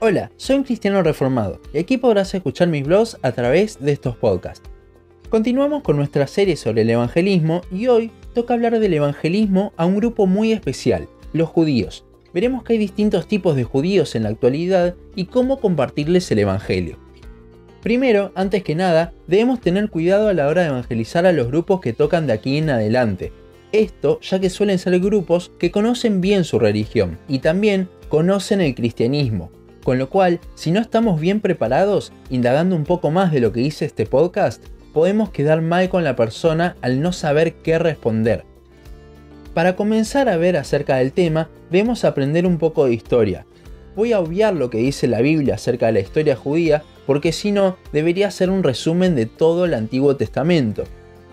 Hola, soy un cristiano reformado y aquí podrás escuchar mis blogs a través de estos podcasts. Continuamos con nuestra serie sobre el evangelismo y hoy toca hablar del evangelismo a un grupo muy especial, los judíos. Veremos que hay distintos tipos de judíos en la actualidad y cómo compartirles el evangelio. Primero, antes que nada, debemos tener cuidado a la hora de evangelizar a los grupos que tocan de aquí en adelante. Esto ya que suelen ser grupos que conocen bien su religión y también conocen el cristianismo, con lo cual, si no estamos bien preparados, indagando un poco más de lo que dice este podcast, podemos quedar mal con la persona al no saber qué responder. Para comenzar a ver acerca del tema, debemos aprender un poco de historia. Voy a obviar lo que dice la Biblia acerca de la historia judía, porque si no, debería ser un resumen de todo el Antiguo Testamento.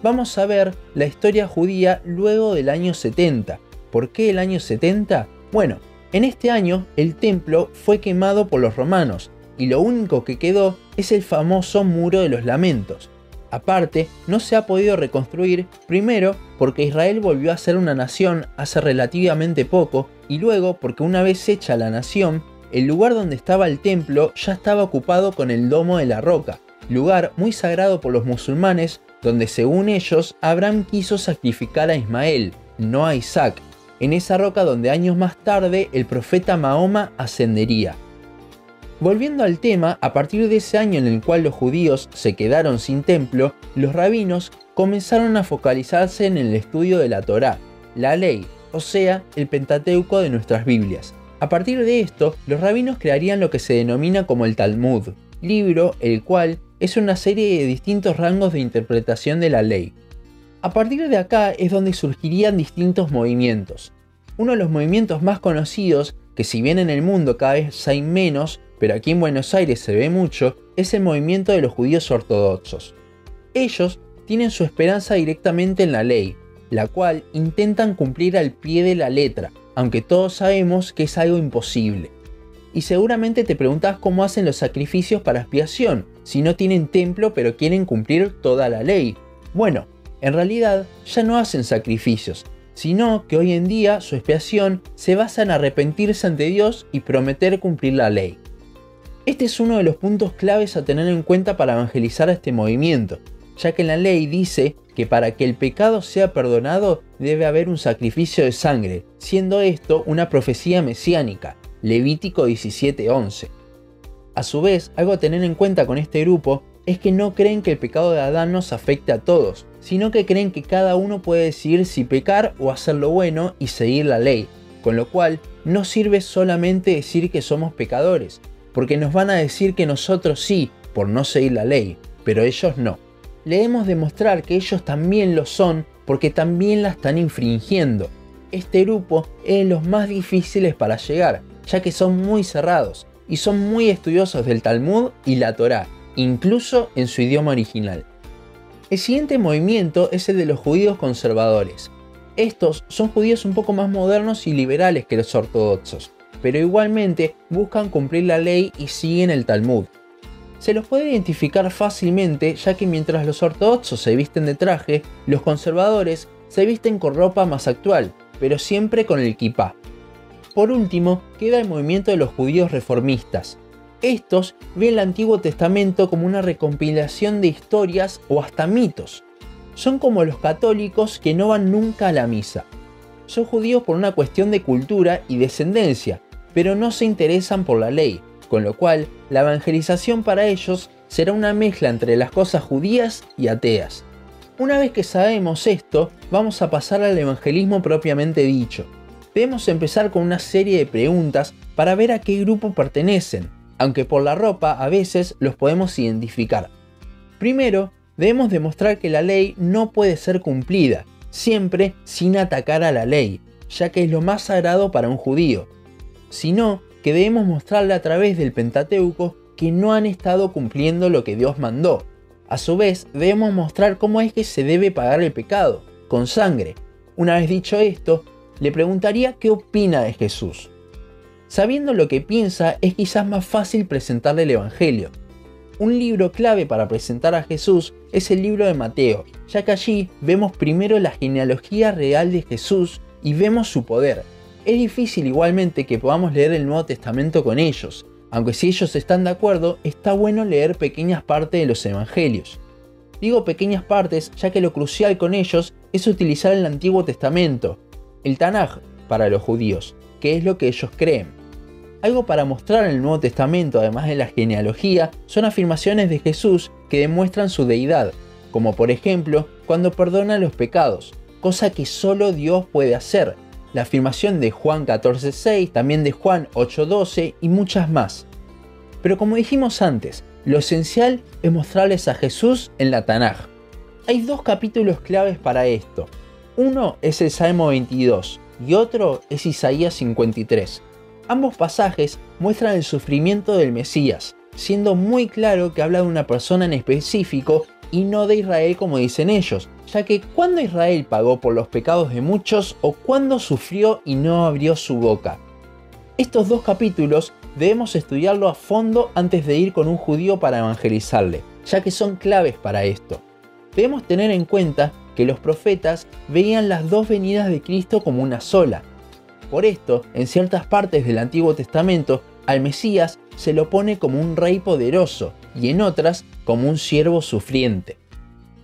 Vamos a ver la historia judía luego del año 70. ¿Por qué el año 70? Bueno, en este año, el templo fue quemado por los romanos, y lo único que quedó es el famoso Muro de los Lamentos. Aparte, no se ha podido reconstruir, primero porque Israel volvió a ser una nación hace relativamente poco, y luego porque una vez hecha la nación, el lugar donde estaba el templo ya estaba ocupado con el Domo de la Roca, lugar muy sagrado por los musulmanes, donde según ellos Abraham quiso sacrificar a Ismael, no a Isaac, en esa roca donde años más tarde el profeta Mahoma ascendería. Volviendo al tema, a partir de ese año en el cual los judíos se quedaron sin templo, los rabinos comenzaron a focalizarse en el estudio de la Torá, la ley, o sea, el Pentateuco de nuestras Biblias. A partir de esto, los rabinos crearían lo que se denomina como el Talmud, libro el cual es una serie de distintos rangos de interpretación de la ley. A partir de acá es donde surgirían distintos movimientos. Uno de los movimientos más conocidos, que si bien en el mundo cada vez hay menos, pero aquí en Buenos Aires se ve mucho, es el movimiento de los judíos ortodoxos. Ellos tienen su esperanza directamente en la ley, la cual intentan cumplir al pie de la letra, aunque todos sabemos que es algo imposible. Y seguramente te preguntas cómo hacen los sacrificios para expiación, si no tienen templo pero quieren cumplir toda la ley. Bueno, en realidad ya no hacen sacrificios, sino que hoy en día su expiación se basa en arrepentirse ante Dios y prometer cumplir la ley. Este es uno de los puntos claves a tener en cuenta para evangelizar a este movimiento, ya que la ley dice que para que el pecado sea perdonado debe haber un sacrificio de sangre, siendo esto una profecía mesiánica, Levítico 17:11. A su vez, algo a tener en cuenta con este grupo es que no creen que el pecado de Adán nos afecte a todos, sino que creen que cada uno puede decidir si pecar o hacer lo bueno y seguir la ley, con lo cual no sirve solamente decir que somos pecadores, porque nos van a decir que nosotros sí, por no seguir la ley, pero ellos no. Le debemos demostrar que ellos también lo son porque también la están infringiendo. Este grupo es de los más difíciles para llegar, ya que son muy cerrados y son muy estudiosos del Talmud y la Torá, incluso en su idioma original. El siguiente movimiento es el de los judíos conservadores. Estos son judíos un poco más modernos y liberales que los ortodoxos, pero igualmente buscan cumplir la ley y siguen el Talmud. Se los puede identificar fácilmente ya que mientras los ortodoxos se visten de traje, los conservadores se visten con ropa más actual, pero siempre con el kippah. Por último, queda el movimiento de los judíos reformistas, estos ven el Antiguo Testamento como una recompilación de historias o hasta mitos. Son como los católicos que no van nunca a la misa. Son judíos por una cuestión de cultura y descendencia, pero no se interesan por la ley, con lo cual la evangelización para ellos será una mezcla entre las cosas judías y ateas. Una vez que sabemos esto, vamos a pasar al evangelismo propiamente dicho. Debemos empezar con una serie de preguntas para ver a qué grupo pertenecen aunque por la ropa a veces los podemos identificar. Primero, debemos demostrar que la ley no puede ser cumplida, siempre sin atacar a la ley, ya que es lo más sagrado para un judío, sino que debemos mostrarle a través del Pentateuco que no han estado cumpliendo lo que Dios mandó. A su vez, debemos mostrar cómo es que se debe pagar el pecado, con sangre. Una vez dicho esto, le preguntaría qué opina de Jesús. Sabiendo lo que piensa es quizás más fácil presentarle el Evangelio. Un libro clave para presentar a Jesús es el libro de Mateo, ya que allí vemos primero la genealogía real de Jesús y vemos su poder. Es difícil igualmente que podamos leer el Nuevo Testamento con ellos, aunque si ellos están de acuerdo, está bueno leer pequeñas partes de los evangelios. Digo pequeñas partes ya que lo crucial con ellos es utilizar el Antiguo Testamento, el Tanaj, para los judíos, que es lo que ellos creen. Algo para mostrar en el Nuevo Testamento, además de la genealogía, son afirmaciones de Jesús que demuestran su deidad, como por ejemplo cuando perdona los pecados, cosa que solo Dios puede hacer, la afirmación de Juan 14.6, también de Juan 8.12 y muchas más. Pero como dijimos antes, lo esencial es mostrarles a Jesús en la Tanaj. Hay dos capítulos claves para esto. Uno es el Salmo 22 y otro es Isaías 53. Ambos pasajes muestran el sufrimiento del Mesías, siendo muy claro que habla de una persona en específico y no de Israel como dicen ellos, ya que cuando Israel pagó por los pecados de muchos o cuando sufrió y no abrió su boca. Estos dos capítulos debemos estudiarlo a fondo antes de ir con un judío para evangelizarle, ya que son claves para esto. Debemos tener en cuenta que los profetas veían las dos venidas de Cristo como una sola. Por esto, en ciertas partes del Antiguo Testamento, al Mesías se lo pone como un rey poderoso y en otras como un siervo sufriente.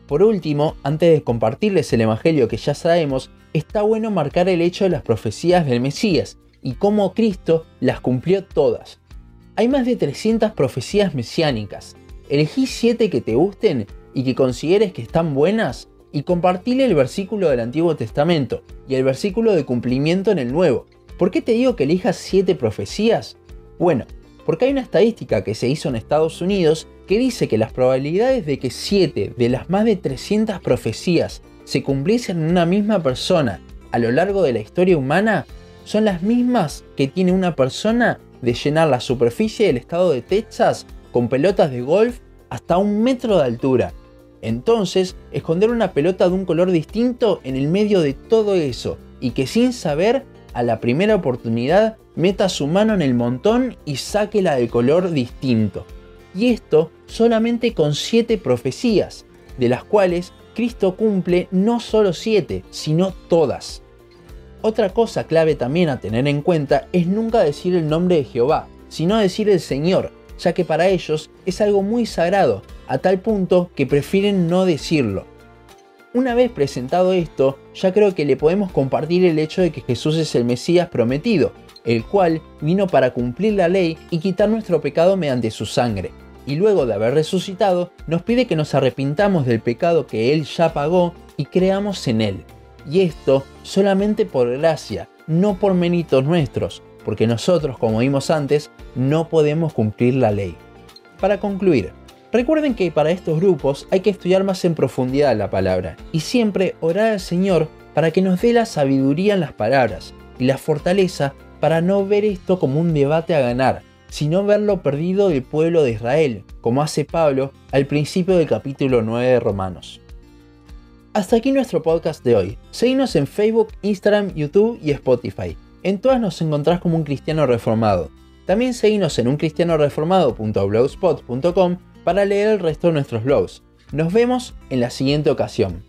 Por último, antes de compartirles el Evangelio que ya sabemos, está bueno marcar el hecho de las profecías del Mesías y cómo Cristo las cumplió todas. Hay más de 300 profecías mesiánicas. Elegí 7 que te gusten y que consideres que están buenas y compartile el versículo del Antiguo Testamento y el versículo de cumplimiento en el Nuevo. ¿Por qué te digo que elijas 7 profecías? Bueno, porque hay una estadística que se hizo en Estados Unidos que dice que las probabilidades de que 7 de las más de 300 profecías se cumpliesen en una misma persona a lo largo de la historia humana son las mismas que tiene una persona de llenar la superficie del estado de Texas con pelotas de golf hasta un metro de altura. Entonces, esconder una pelota de un color distinto en el medio de todo eso y que sin saber, a la primera oportunidad, meta su mano en el montón y sáquela de color distinto. Y esto solamente con siete profecías, de las cuales Cristo cumple no solo siete, sino todas. Otra cosa clave también a tener en cuenta es nunca decir el nombre de Jehová, sino decir el Señor, ya que para ellos es algo muy sagrado, a tal punto que prefieren no decirlo. Una vez presentado esto, ya creo que le podemos compartir el hecho de que Jesús es el Mesías prometido, el cual vino para cumplir la ley y quitar nuestro pecado mediante su sangre. Y luego de haber resucitado, nos pide que nos arrepintamos del pecado que Él ya pagó y creamos en Él. Y esto solamente por gracia, no por méritos nuestros, porque nosotros, como vimos antes, no podemos cumplir la ley. Para concluir, recuerden que para estos grupos hay que estudiar más en profundidad la palabra y siempre orar al Señor para que nos dé la sabiduría en las palabras y la fortaleza para no ver esto como un debate a ganar, sino verlo perdido del pueblo de Israel, como hace Pablo al principio del capítulo 9 de Romanos. Hasta aquí nuestro podcast de hoy. Seguinos en Facebook, Instagram, YouTube y Spotify. En todas nos encontrás como un cristiano reformado. También seguinos en uncristianoreformado.blogspot.com para leer el resto de nuestros blogs. Nos vemos en la siguiente ocasión.